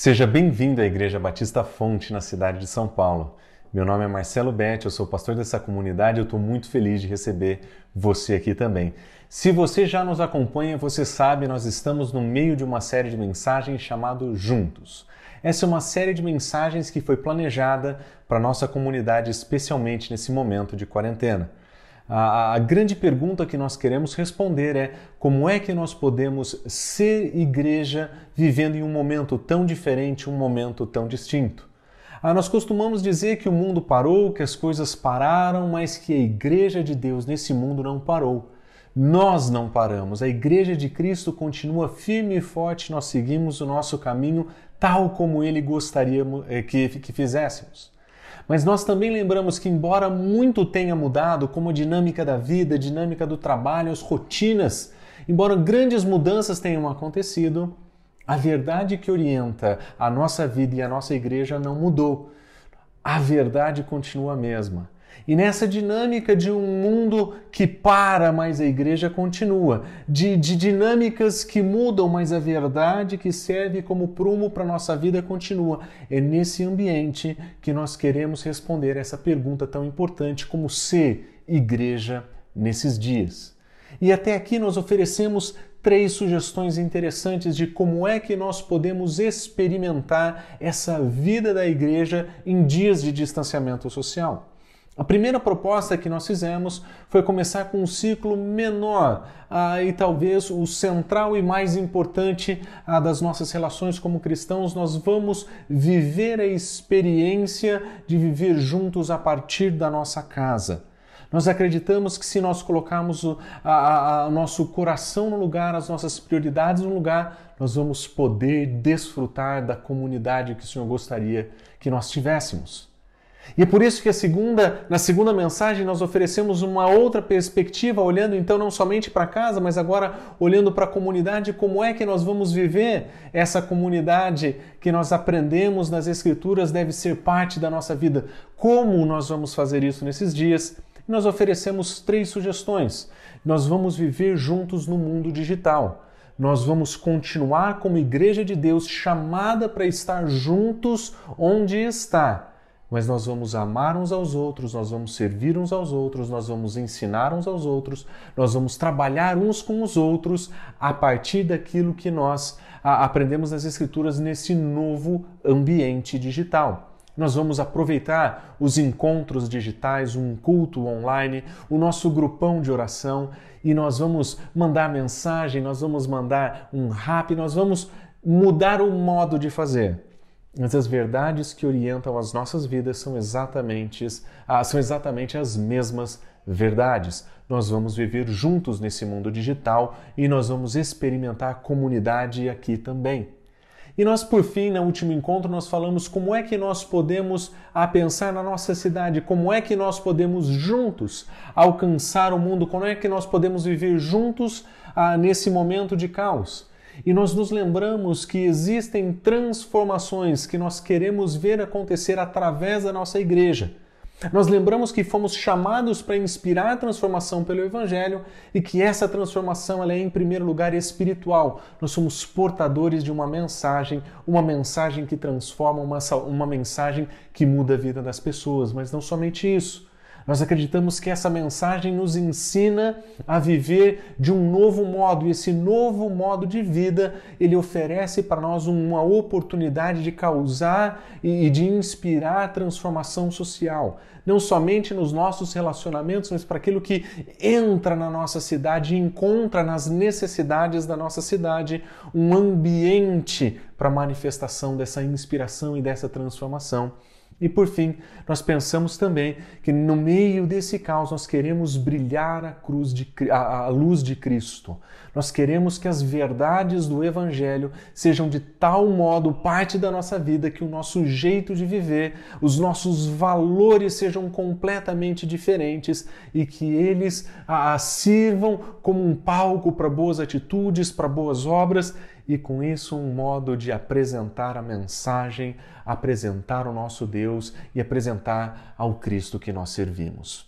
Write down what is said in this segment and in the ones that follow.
Seja bem-vindo à Igreja Batista Fonte, na cidade de São Paulo. Meu nome é Marcelo Betti, eu sou pastor dessa comunidade e eu estou muito feliz de receber você aqui também. Se você já nos acompanha, você sabe, nós estamos no meio de uma série de mensagens chamado Juntos. Essa é uma série de mensagens que foi planejada para nossa comunidade, especialmente nesse momento de quarentena. A, a, grande pergunta que nós queremos responder é como é que nós podemos ser igreja vivendo em um momento tão diferente, um momento tão distinto? Ah, nós costumamos dizer que o mundo parou, que as coisas pararam, mas que a igreja de Deus nesse mundo não parou. Nós não paramos, a igreja de Cristo continua firme e forte, nós seguimos o nosso caminho tal como ele gostaria eh, que, que fizéssemos. Mas nós também lembramos que, embora muito tenha mudado, como a dinâmica da vida, a dinâmica do trabalho, as rotinas, embora grandes mudanças tenham acontecido, a verdade que orienta a nossa vida e a nossa igreja não mudou. A verdade continua a mesma. E nessa dinâmica de um mundo que para, mas a igreja continua, de, de dinâmicas que mudam, mas a verdade que serve como prumo para a nossa vida continua. É nesse ambiente que nós queremos responder essa pergunta tão importante como ser igreja nesses dias. E até aqui nós oferecemos três sugestões interessantes de como é que nós podemos experimentar essa vida da igreja em dias de distanciamento social. A primeira proposta que nós fizemos foi começar com um ciclo menor ah, e talvez o central e mais importante ah, das nossas relações como cristãos. Nós vamos viver a experiência de viver juntos a partir da nossa casa. Nós acreditamos que se nós colocarmos o a, a, nosso coração no lugar, as nossas prioridades no lugar, nós vamos poder desfrutar da comunidade que o Senhor gostaria que nós tivéssemos. E é por isso que segunda, na segunda mensagem nós oferecemos uma outra perspectiva, olhando então não somente para casa, mas agora olhando para a comunidade, como é que nós vamos viver essa comunidade que nós aprendemos nas escrituras deve ser parte da nossa vida. Como nós vamos fazer isso nesses dias? Nós oferecemos três sugestões. Nós vamos viver juntos no mundo digital nós vamos continuar como igreja de Deus chamada para estar juntos onde está mas nós vamos amar uns aos outros, nós vamos servir uns aos outros, nós vamos ensinar uns aos outros, nós vamos trabalhar uns com os outros a partir daquilo que nós aprendemos nas Escrituras nesse novo ambiente digital. Nós vamos aproveitar os encontros digitais, um culto online, o nosso grupão de oração e nós vamos mandar mensagem, nós vamos mandar um rap, nós vamos mudar o modo de fazer mas as verdades que orientam as nossas vidas são exatamente, ah, são exatamente as mesmas verdades. Nós vamos viver juntos nesse mundo digital e nós vamos experimentar comunidade aqui também. E nós, por fim, no último encontro, nós falamos como é que nós podemos a pensar na nossa cidade, como é que nós podemos juntos alcançar o mundo, como é que nós podemos viver juntos ah, nesse momento de caos. E nós nos lembramos que existem transformações que nós queremos ver acontecer através da nossa igreja. Nós lembramos que fomos chamados para inspirar a transformação pelo Evangelho e que essa transformação ela é, em primeiro lugar, espiritual. Nós somos portadores de uma mensagem, uma mensagem que transforma, uma, uma mensagem que muda a vida das pessoas. Mas não somente isso. Nós acreditamos que essa mensagem nos ensina a viver de um novo modo e esse novo modo de vida ele oferece para nós uma oportunidade de causar e de inspirar transformação social, não somente nos nossos relacionamentos, mas para aquilo que entra na nossa cidade e encontra nas necessidades da nossa cidade um ambiente para manifestação dessa inspiração e dessa transformação. E por fim, nós pensamos também que no meio desse caos nós queremos brilhar a, cruz de, a, a, luz de Cristo. Nós queremos que as verdades do Evangelho sejam de tal modo parte da nossa vida que o nosso jeito de viver, os nossos valores sejam completamente diferentes e que eles a, sirvam como um palco para boas atitudes, para boas obras e com isso um modo de apresentar a mensagem, apresentar o nosso Deus e apresentar ao Cristo que nós servimos.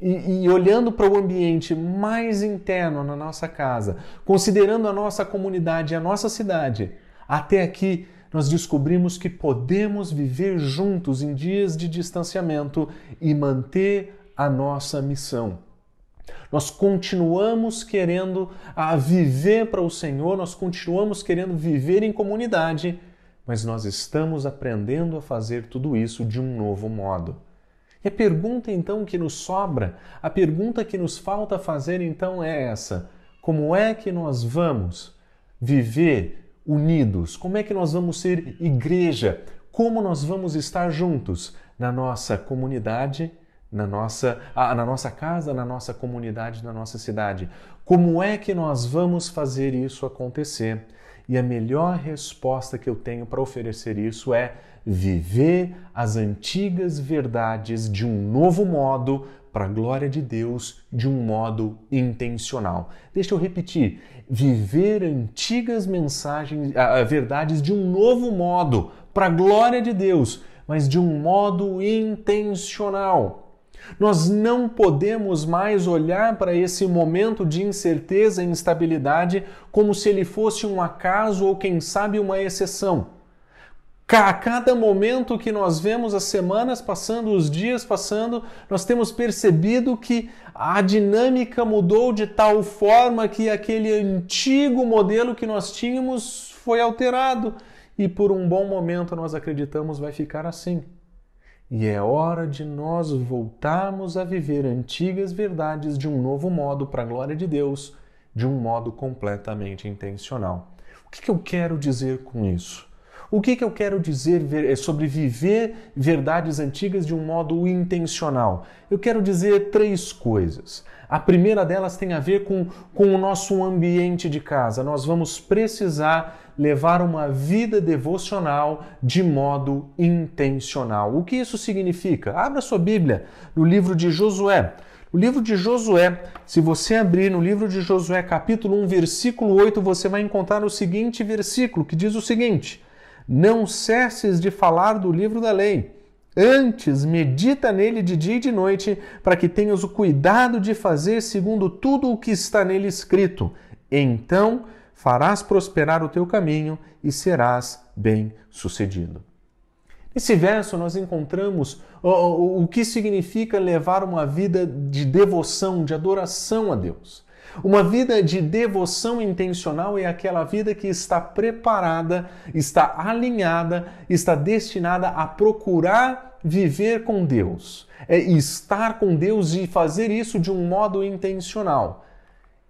E, e, olhando para o ambiente mais interno na nossa casa, considerando a nossa comunidade, a nossa cidade, até aqui nós descobrimos que podemos viver juntos em dias de distanciamento e manter a nossa missão. Nós continuamos querendo a viver para o Senhor, nós continuamos querendo viver em comunidade, mas nós estamos aprendendo a fazer tudo isso de um novo modo. E a pergunta então que nos sobra, a pergunta que nos falta fazer então é essa: como é que nós vamos viver unidos? Como é que nós vamos ser igreja? Como nós vamos estar juntos na nossa comunidade na nossa, ah, na nossa casa, na nossa comunidade, na nossa cidade. Como é que nós vamos fazer isso acontecer? E a melhor resposta que eu tenho para oferecer isso é viver as antigas verdades de um novo modo, para a glória de Deus, de um modo intencional. Deixa eu repetir: viver antigas mensagens, ah, verdades de um novo modo, para a glória de Deus, mas de um modo intencional. Nós não podemos mais olhar para esse momento de incerteza e instabilidade como se ele fosse um acaso ou, quem sabe, uma exceção. A cada momento que nós vemos as semanas passando, os dias passando, nós temos percebido que a dinâmica mudou de tal forma que aquele antigo modelo que nós tínhamos foi alterado e por um bom momento nós acreditamos vai ficar assim. E é hora de nós voltarmos a viver antigas verdades de um novo modo para a glória de Deus, de um modo completamente intencional. O que, que eu quero dizer com isso? O que, que eu quero dizer é sobre viver verdades antigas de um modo intencional? Eu quero dizer três coisas. A primeira delas tem a ver com, com o nosso ambiente de casa. Nós vamos precisar levar uma vida devocional de modo intencional. O que isso significa? Abra sua Bíblia no livro de Josué. O livro de Josué, se você abrir no livro de Josué, capítulo 1, versículo 8, você vai encontrar o seguinte versículo que diz o seguinte: Não cesses de falar do livro da lei. Antes, medita nele de dia e de noite, para que tenhas o cuidado de fazer segundo tudo o que está nele escrito. Então farás prosperar o teu caminho e serás bem-sucedido. Nesse verso, nós encontramos o, que significa levar uma vida de devoção, de adoração a Deus. Uma vida de devoção intencional é aquela vida que está preparada, está alinhada, está destinada a procurar viver com Deus. É estar com Deus e fazer isso de um modo intencional.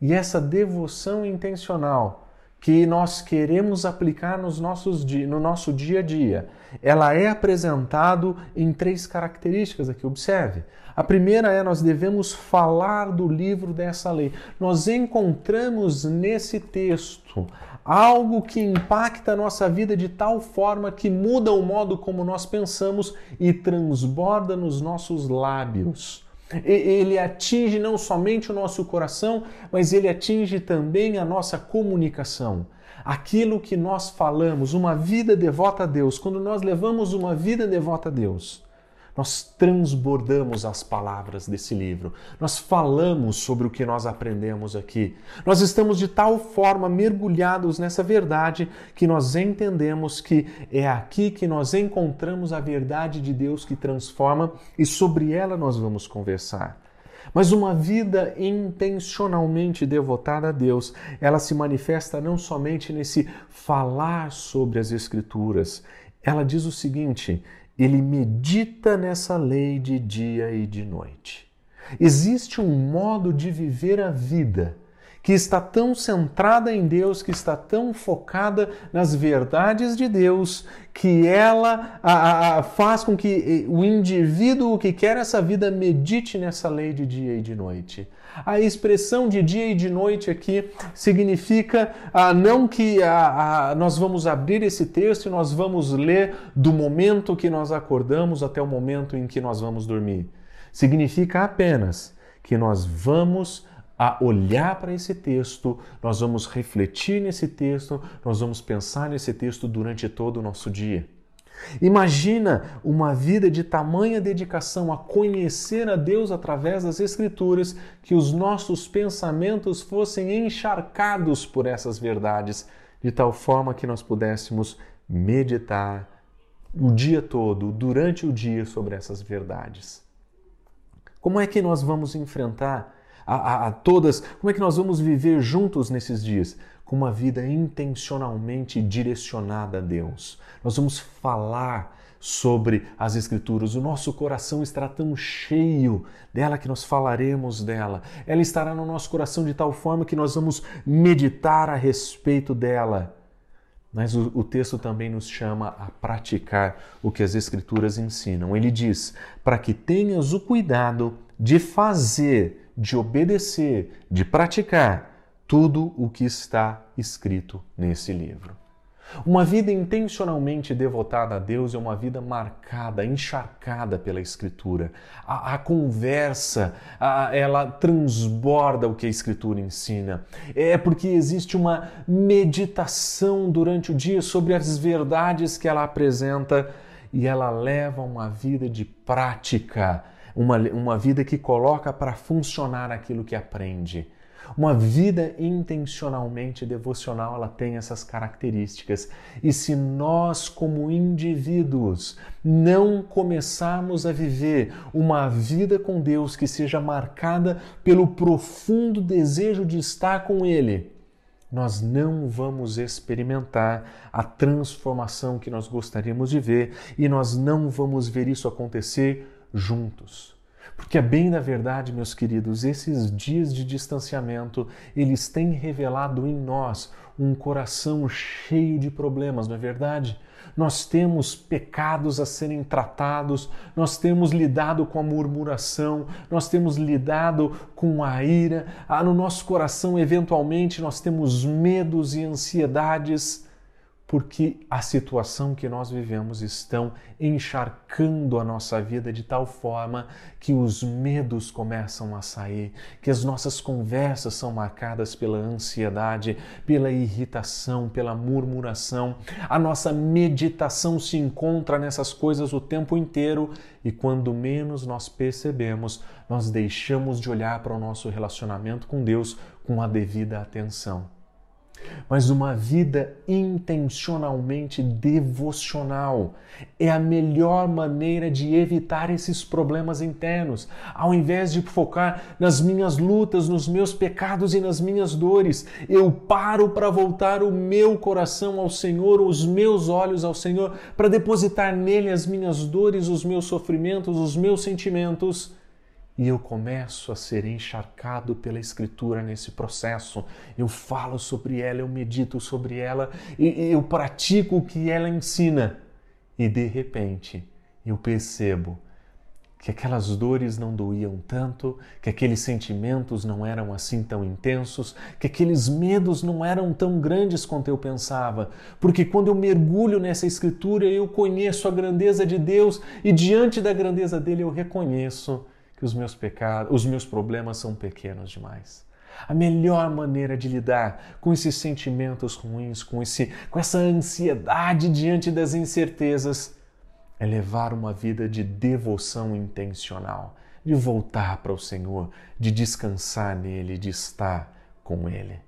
E essa devoção intencional que nós queremos aplicar nos nossos, no nosso dia a dia, ela é apresentado em três características aqui, observe. A primeira é nós devemos falar do livro dessa lei. Nós encontramos nesse texto algo que impacta a nossa vida de tal forma que muda o modo como nós pensamos e transborda nos nossos lábios ele atinge não somente o nosso coração, mas ele atinge também a nossa comunicação. Aquilo que nós falamos, uma vida devota a Deus, quando nós levamos uma vida devota a Deus, nós transbordamos as palavras desse livro, nós falamos sobre o que nós aprendemos aqui. Nós estamos de tal forma mergulhados nessa verdade que nós entendemos que é aqui que nós encontramos a verdade de Deus que transforma e sobre ela nós vamos conversar. Mas uma vida intencionalmente devotada a Deus, ela se manifesta não somente nesse falar sobre as Escrituras. Ela diz o seguinte: ele medita nessa lei de dia e de noite. Existe um modo de viver a vida que está tão centrada em Deus, que está tão focada nas verdades de Deus, que ela a, a, faz com que o indivíduo que quer essa vida medite nessa lei de dia e de noite. A expressão de dia e de noite aqui significa ah, não que ah, ah, nós vamos abrir esse texto e nós vamos ler do momento que nós acordamos até o momento em que nós vamos dormir. Significa apenas que nós vamos a olhar para esse texto, nós vamos refletir nesse texto, nós vamos pensar nesse texto durante todo o nosso dia. Imagina uma vida de tamanha dedicação a conhecer a Deus através das Escrituras, que os nossos pensamentos fossem encharcados por essas verdades, de tal forma que nós pudéssemos meditar o dia todo, durante o dia, sobre essas verdades. Como é que nós vamos enfrentar a, a, a, todas, como é que nós vamos viver juntos nesses dias? Com uma vida intencionalmente direcionada a Deus. Nós vamos falar sobre as Escrituras. O nosso coração estará tão cheio dela que nós falaremos dela. Ela estará no nosso coração de tal forma que nós vamos meditar a respeito dela. Mas o, o, texto também nos chama a praticar o que as Escrituras ensinam. Ele diz: para que tenhas o cuidado de fazer, de obedecer, de praticar tudo o que está escrito nesse livro. Uma vida intencionalmente devotada a Deus é uma vida marcada, encharcada pela Escritura. A, a conversa, a, ela transborda o que a Escritura ensina. É porque existe uma meditação durante o dia sobre as verdades que ela apresenta e ela leva uma vida de prática, uma, uma vida que coloca para funcionar aquilo que aprende. Uma vida intencionalmente devocional, ela tem essas características. E se nós, como indivíduos, não começarmos a viver uma vida com Deus que seja marcada pelo profundo desejo de estar com Ele, nós não vamos experimentar a transformação que nós gostaríamos de ver e nós não vamos ver isso acontecer juntos. Porque é bem da verdade, meus queridos, esses dias de distanciamento, eles têm revelado em nós um coração cheio de problemas, não é verdade? Nós temos pecados a serem tratados, nós temos lidado com a murmuração, nós temos lidado com a ira, ah, no nosso coração, eventualmente, nós temos medos e ansiedades porque a situação que nós vivemos estão encharcando a nossa vida de tal forma que os medos começam a sair, que as nossas conversas são marcadas pela ansiedade, pela irritação, pela murmuração. A nossa meditação se encontra nessas coisas o tempo inteiro e quando menos nós percebemos, nós deixamos de olhar para o nosso relacionamento com Deus com a devida atenção mas uma vida intencionalmente devocional. É a melhor maneira de evitar esses problemas internos. Ao invés de focar nas minhas lutas, nos meus pecados e nas minhas dores, eu paro para voltar o meu coração ao Senhor, os meus olhos ao Senhor, para depositar nele as minhas dores, os meus sofrimentos, os meus sentimentos e eu começo a ser encharcado pela Escritura nesse processo. Eu falo sobre ela, eu medito sobre ela, e eu pratico o que ela ensina. E de repente eu percebo que aquelas dores não doíam tanto, que aqueles sentimentos não eram assim tão intensos, que aqueles medos não eram tão grandes quanto eu pensava, porque quando eu mergulho nessa escritura eu conheço a grandeza de Deus e diante da grandeza dele eu reconheço que os meus pecados, os meus problemas são pequenos demais. A melhor maneira de lidar com esses sentimentos ruins, com, esse, com essa ansiedade diante das incertezas, é levar uma vida de devoção intencional, de voltar para o Senhor, de descansar nele, de estar com Ele.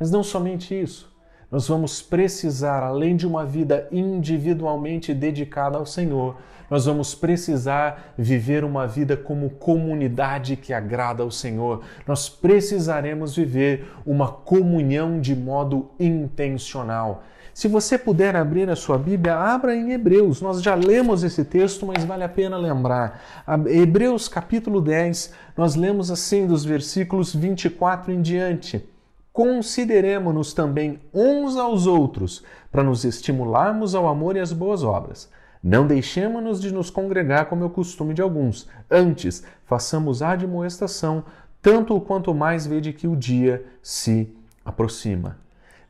Mas não somente isso, nós vamos precisar, além de uma vida individualmente dedicada ao Senhor, nós vamos precisar viver uma vida como comunidade que agrada ao Senhor. Nós precisaremos viver uma comunhão de modo intencional. Se você puder abrir a sua Bíblia, abra em Hebreus. Nós já lemos esse texto, mas vale a pena lembrar. Hebreus capítulo 10, nós lemos assim dos versículos 24 em diante. Consideremos-nos também uns aos outros, para nos estimularmos ao amor e às boas obras. Não deixemos-nos de nos congregar como é o costume de alguns. Antes, façamos admoestação, tanto quanto mais vede que o dia se aproxima.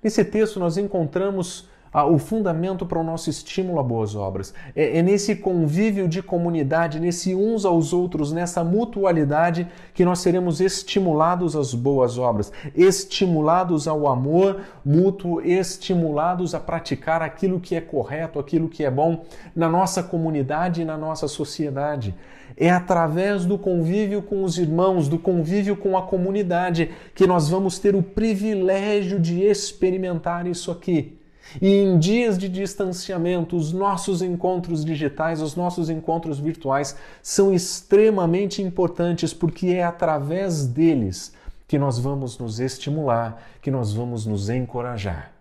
Nesse texto, nós encontramos o fundamento para o nosso estímulo a boas obras. É, é nesse convívio de comunidade, nesse uns aos outros, nessa mutualidade que nós seremos estimulados às boas obras, estimulados ao amor mútuo, estimulados a praticar aquilo que é correto, aquilo que é bom na nossa comunidade e na nossa sociedade. É através do convívio com os irmãos, do convívio com a comunidade, que nós vamos ter o privilégio de experimentar isso aqui E em dias de distanciamento, os nossos encontros digitais, os nossos encontros virtuais são extremamente importantes porque é através deles que nós vamos nos estimular, que nós vamos nos encorajar.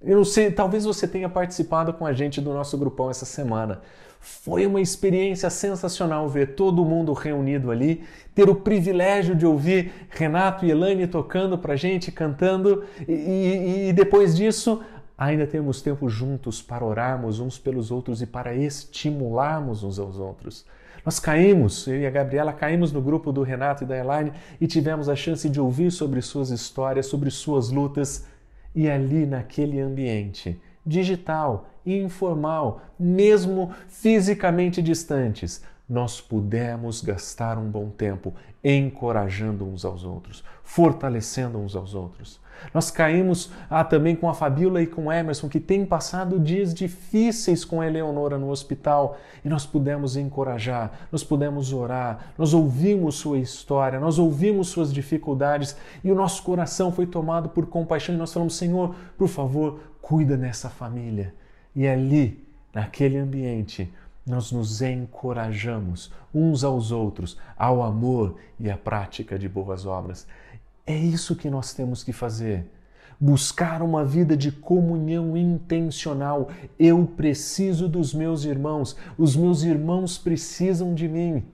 Eu não sei, talvez você tenha participado com a gente do nosso grupão essa semana. Foi uma experiência sensacional ver todo mundo reunido ali, ter o privilégio de ouvir Renato e Elaine tocando pra gente, cantando, e, e, e depois disso ainda temos tempo juntos para orarmos uns pelos outros e para estimularmos uns aos outros. Nós caímos, eu e a Gabriela caímos no grupo do Renato e da Elaine e tivemos a chance de ouvir sobre suas histórias, sobre suas lutas. E ali naquele ambiente digital e informal, mesmo fisicamente distantes, nós pudemos gastar um bom tempo encorajando uns aos outros, fortalecendo uns aos outros. Nós caímos ah, também com a Fabíola e com o Emerson, que têm passado dias difíceis com a Eleonora no hospital, e nós pudemos encorajar, nós pudemos orar, nós ouvimos sua história, nós ouvimos suas dificuldades, e o nosso coração foi tomado por compaixão, e nós falamos: Senhor, por favor, cuida nessa família. E ali, naquele ambiente, nós nos encorajamos uns aos outros ao amor e à prática de boas obras. É isso que nós temos que fazer. Buscar uma vida de comunhão intencional. Eu preciso dos meus irmãos, os meus irmãos precisam de mim.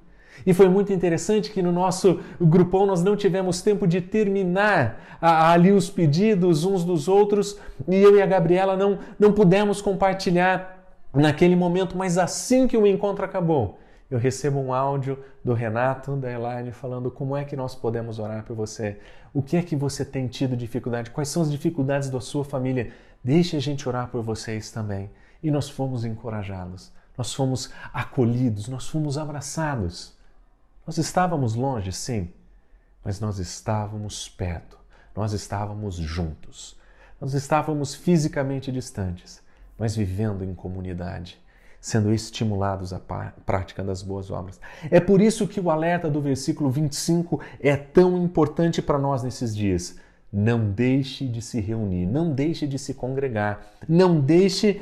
E foi muito interessante que no nosso grupão nós não tivemos tempo de terminar ali os pedidos uns dos outros e eu e a Gabriela não, não pudemos compartilhar naquele momento, mas assim que o encontro acabou, eu recebo um áudio do Renato, da Elaine, falando como é que nós podemos orar por você, o que é que você tem tido dificuldade, quais são as dificuldades da sua família. Deixe a gente orar por vocês também. E nós fomos encorajados, nós fomos acolhidos, nós fomos abraçados. Nós estávamos longe, sim, mas nós estávamos perto, nós estávamos juntos, nós estávamos fisicamente distantes, mas vivendo em comunidade, sendo estimulados à prática das boas obras. É por isso que o alerta do versículo 25 é tão importante para nós nesses dias. Não deixe de se reunir, não deixe de se congregar, não deixe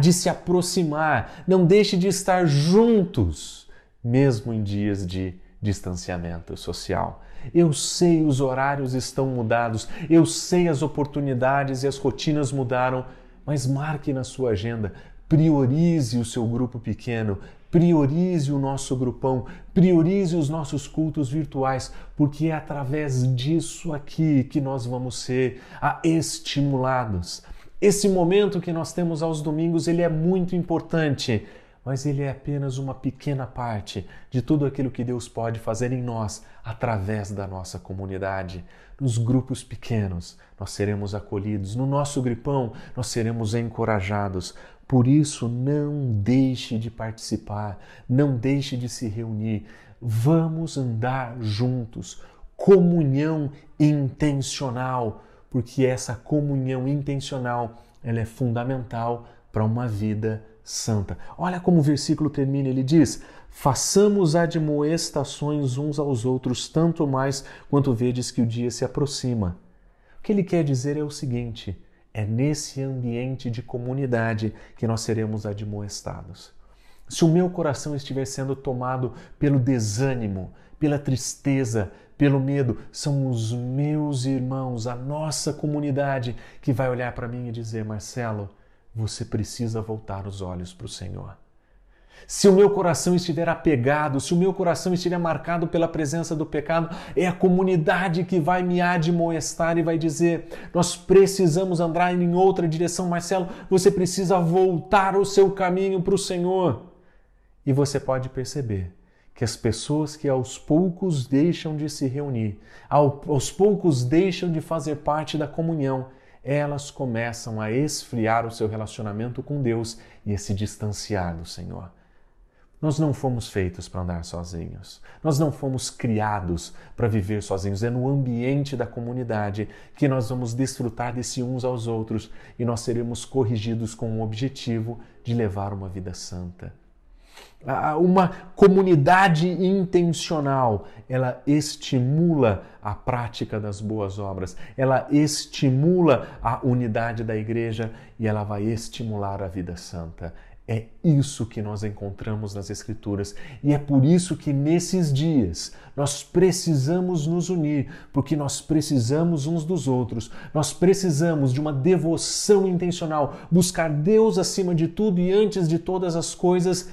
de se aproximar, não deixe de estar juntos, mesmo em dias de distanciamento social. Eu sei os horários estão mudados, eu sei as oportunidades e as rotinas mudaram, mas marque na sua agenda, priorize o seu grupo pequeno, priorize o nosso grupão, priorize os nossos cultos virtuais, porque é através disso aqui que nós vamos ser estimulados. Esse momento que nós temos aos domingos, ele é muito importante, mas ele é apenas uma pequena parte de tudo aquilo que Deus pode fazer em nós através da nossa comunidade. Nos grupos pequenos, nós seremos acolhidos, no nosso gripão, nós seremos encorajados. Por isso, não deixe de participar, não deixe de se reunir. Vamos andar juntos. Comunhão intencional, porque essa comunhão intencional ela é fundamental para uma vida santa. Olha como o versículo termina, ele diz: Façamos admoestações uns aos outros, tanto mais quanto vedes que o dia se aproxima. O que ele quer dizer é o seguinte: é nesse ambiente de comunidade que nós seremos admoestados. Se o meu coração estiver sendo tomado pelo desânimo, pela tristeza, pelo medo, são os meus irmãos, a nossa comunidade que vai olhar para mim e dizer: Marcelo, você precisa voltar os olhos para o Senhor. Se o meu coração estiver apegado, se o meu coração estiver marcado pela presença do pecado, é a comunidade que vai me admoestar e vai dizer: nós precisamos andar em outra direção, Marcelo, você precisa voltar o seu caminho para o Senhor. E você pode perceber que as pessoas que aos poucos deixam de se reunir, aos poucos deixam de fazer parte da comunhão, elas começam a esfriar o seu relacionamento com Deus e a se distanciar do Senhor. Nós não fomos feitos para andar sozinhos. Nós não fomos criados para viver sozinhos. É no ambiente da comunidade que nós vamos desfrutar desse uns aos outros e nós seremos corrigidos com o objetivo de levar uma vida santa. Uma comunidade intencional, ela estimula a prática das boas obras, ela estimula a unidade da igreja e ela vai estimular a vida santa. É isso que nós encontramos nas Escrituras e é por isso que nesses dias nós precisamos nos unir, porque nós precisamos uns dos outros, nós precisamos de uma devoção intencional, buscar Deus acima de tudo e antes de todas as coisas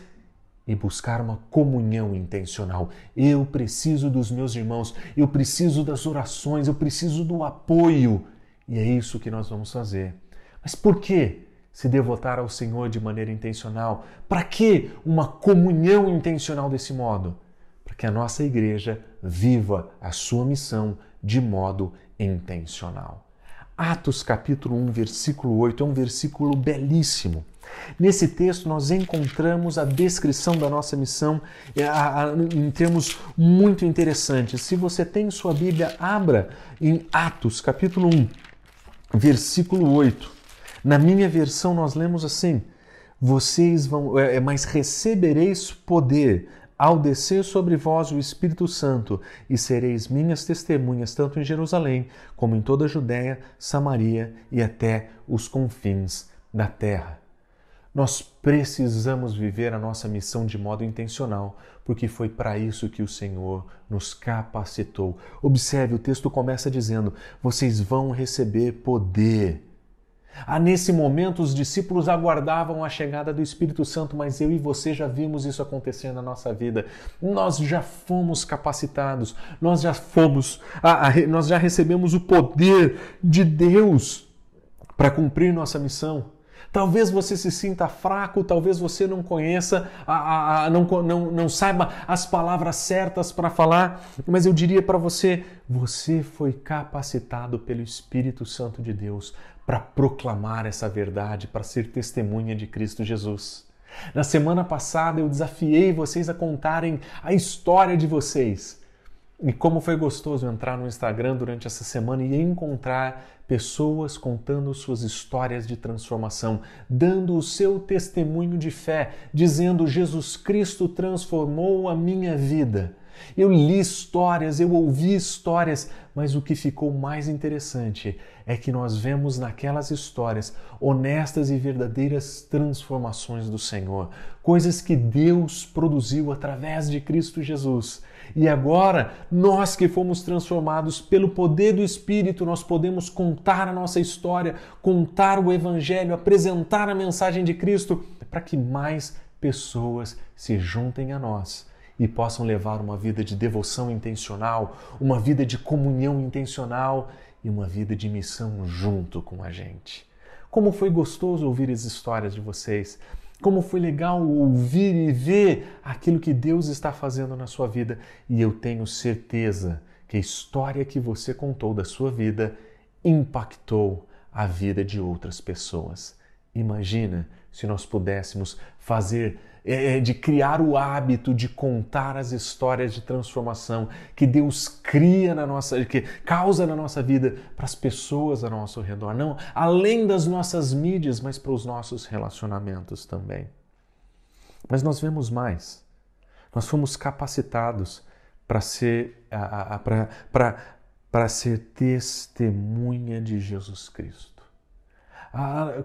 e buscar uma comunhão intencional. Eu preciso dos meus irmãos, eu preciso das orações, eu preciso do apoio e é isso que nós vamos fazer. Mas por quê? se devotar ao Senhor de maneira intencional. Para que uma comunhão intencional desse modo? Para que a nossa igreja viva a sua missão de modo intencional. Atos capítulo 1, versículo 8 é um versículo belíssimo. Nesse texto nós encontramos a descrição da nossa missão é, em termos muito interessantes. Se você tem sua Bíblia, abra em Atos capítulo 1, versículo 8. Na minha versão, nós lemos assim: Vocês vão, é, é, mas recebereis poder ao descer sobre vós o Espírito Santo, e sereis minhas testemunhas tanto em Jerusalém como em toda a Judéia, Samaria e até os confins da terra. Nós precisamos viver a nossa missão de modo intencional, porque foi para isso que o Senhor nos capacitou. Observe, o texto começa dizendo: vocês vão receber poder. Ah, nesse momento, os discípulos aguardavam a chegada do Espírito Santo, mas eu e você já vimos isso acontecer na nossa vida. Nós já fomos capacitados, nós já fomos, nós já recebemos o poder de Deus para cumprir nossa missão. Talvez você se sinta fraco, talvez você não conheça, a, a, não, não, não saiba as palavras certas para falar, mas eu diria para você: você foi capacitado pelo Espírito Santo de Deus para proclamar essa verdade, para ser testemunha de Cristo Jesus. Na semana passada eu desafiei vocês a contarem a história de vocês. E como foi gostoso entrar no Instagram durante essa semana e encontrar pessoas contando suas histórias de transformação, dando o seu testemunho de fé, dizendo: Jesus Cristo transformou a minha vida. Eu li histórias, eu ouvi histórias, mas o que ficou mais interessante é que nós vemos naquelas histórias honestas e verdadeiras transformações do Senhor, coisas que Deus produziu através de Cristo Jesus. E agora, nós que fomos transformados pelo poder do Espírito, nós podemos contar a nossa história, contar o Evangelho, apresentar a mensagem de Cristo para que mais pessoas se juntem a nós e possam levar uma vida de devoção intencional, uma vida de comunhão intencional e uma vida de missão junto com a gente. Como foi gostoso ouvir as histórias de vocês. Como foi legal ouvir e ver aquilo que Deus está fazendo na sua vida. E eu tenho certeza que a história que você contou da sua vida impactou a vida de outras pessoas. Imagina se nós pudéssemos fazer é, é, de criar o hábito de contar as histórias de transformação que Deus cria na nossa, que causa na nossa vida para as pessoas ao nosso redor, não além das nossas mídias, mas para os nossos relacionamentos também. Mas nós vemos mais. Nós fomos capacitados para ser para ser testemunha de Jesus Cristo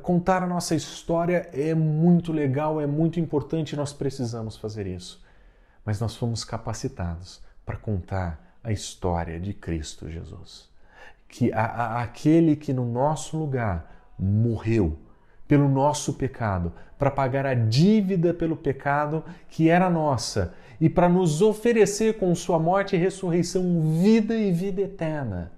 contar a nossa história é muito legal, é muito importante, nós precisamos fazer isso. Mas nós fomos capacitados para contar a história de Cristo Jesus. Que a, a, aquele que no nosso lugar morreu pelo nosso pecado, para pagar a dívida pelo pecado que era nossa e para nos oferecer com sua morte e ressurreição vida e vida eterna.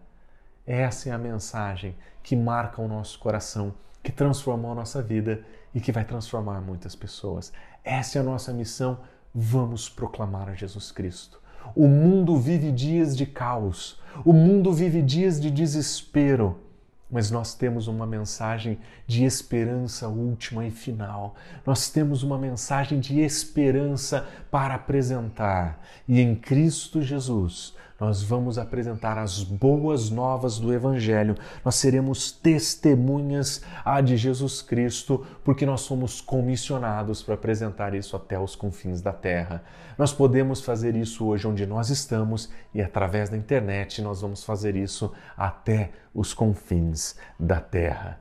Essa é a mensagem que marca o nosso coração, que transformou a nossa vida e que vai transformar muitas pessoas. Essa é a nossa missão. Vamos proclamar a Jesus Cristo. O mundo vive dias de caos, o mundo vive dias de desespero, mas nós temos uma mensagem de esperança última e final. Nós temos uma mensagem de esperança para apresentar. E em Cristo Jesus, nós vamos apresentar as boas novas do Evangelho, nós seremos testemunhas a de Jesus Cristo, porque nós somos comissionados para apresentar isso até os confins da terra. Nós podemos fazer isso hoje onde nós estamos e através da internet nós vamos fazer isso até os confins da terra.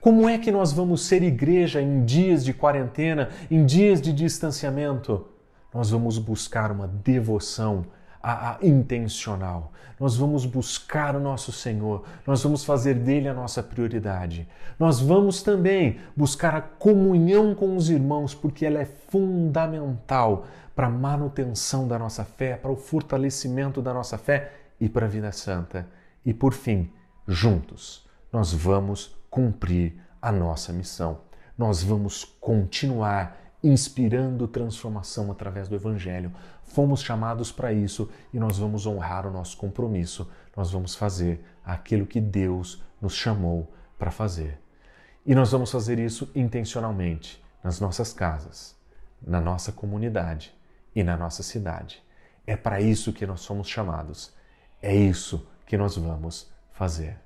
Como é que nós vamos ser igreja em dias de quarentena, em dias de distanciamento? Nós vamos buscar uma devoção a, a, intencional. Nós vamos buscar o nosso Senhor, nós vamos fazer dele a nossa prioridade. Nós vamos também buscar a comunhão com os irmãos, porque ela é fundamental para a manutenção da nossa fé, para o fortalecimento da nossa fé e para a vida santa. E por fim, juntos, nós vamos cumprir a nossa missão. Nós vamos continuar inspirando transformação através do Evangelho. Fomos chamados para isso e nós vamos honrar o nosso compromisso. Nós vamos fazer aquilo que Deus nos chamou para fazer. E nós vamos fazer isso intencionalmente nas nossas casas, na nossa comunidade e na nossa cidade. É para isso que nós somos chamados. É isso que nós vamos fazer.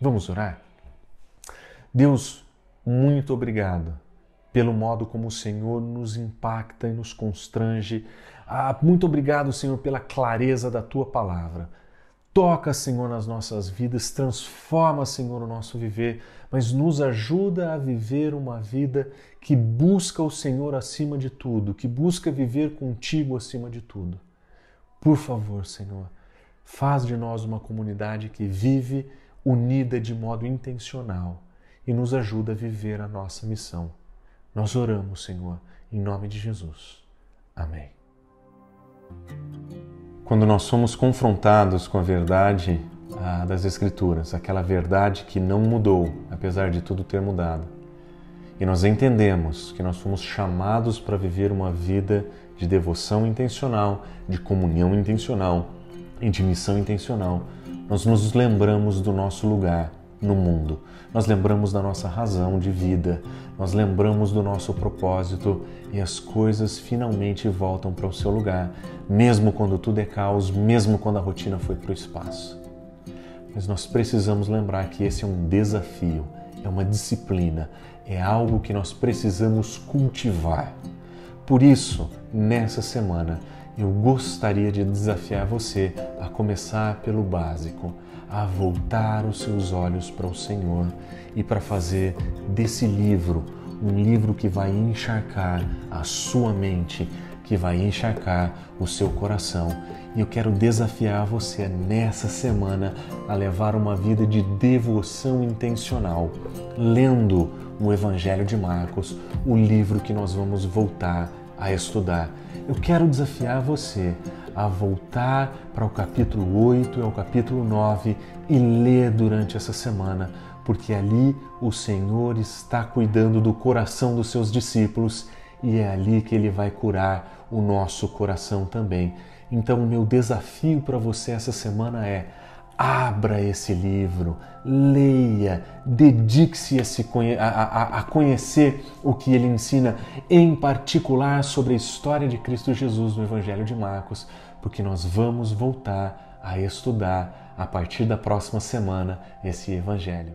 Vamos orar? Deus, muito obrigado pelo modo como o Senhor nos impacta e nos constrange. Ah, muito obrigado, Senhor, pela clareza da tua palavra. Toca, Senhor, nas nossas vidas, transforma, Senhor, o nosso viver, mas nos ajuda a viver uma vida que busca o Senhor acima de tudo, que busca viver contigo acima de tudo. Por favor, Senhor, faz de nós uma comunidade que vive unida de modo intencional e nos ajuda a viver a nossa missão. Nós oramos, Senhor, em nome de Jesus. Amém. Quando nós somos confrontados com a verdade das Escrituras, aquela verdade que não mudou, apesar de tudo ter mudado, e nós entendemos que nós fomos chamados para viver uma vida de devoção intencional, de comunhão intencional e de missão intencional, nós nos lembramos do nosso lugar no mundo. Nós lembramos da nossa razão de vida, nós lembramos do nosso propósito e as coisas finalmente voltam para o seu lugar, mesmo quando tudo é caos, mesmo quando a rotina foi para o espaço. Mas nós precisamos lembrar que esse é um desafio, é uma disciplina, é algo que nós precisamos cultivar. Por isso, nessa semana, eu gostaria de desafiar você a começar pelo básico a voltar os seus olhos para o Senhor e para fazer desse livro um livro que vai encharcar a sua mente, que vai encharcar o seu coração. E eu quero desafiar você nessa semana a levar uma vida de devoção intencional, lendo o Evangelho de Marcos, o livro que nós vamos voltar a estudar. Eu quero desafiar você a voltar para o capítulo 8 e ao capítulo 9 e ler durante essa semana, porque ali o Senhor está cuidando do coração dos seus discípulos e é ali que ele vai curar o nosso coração também. Então, o meu desafio para você essa semana é: abra esse livro, leia, dedique-se a, a, a, conhecer o que ele ensina, em particular sobre a história de Cristo Jesus no Evangelho de Marcos porque nós vamos voltar a estudar a partir da próxima semana esse Evangelho.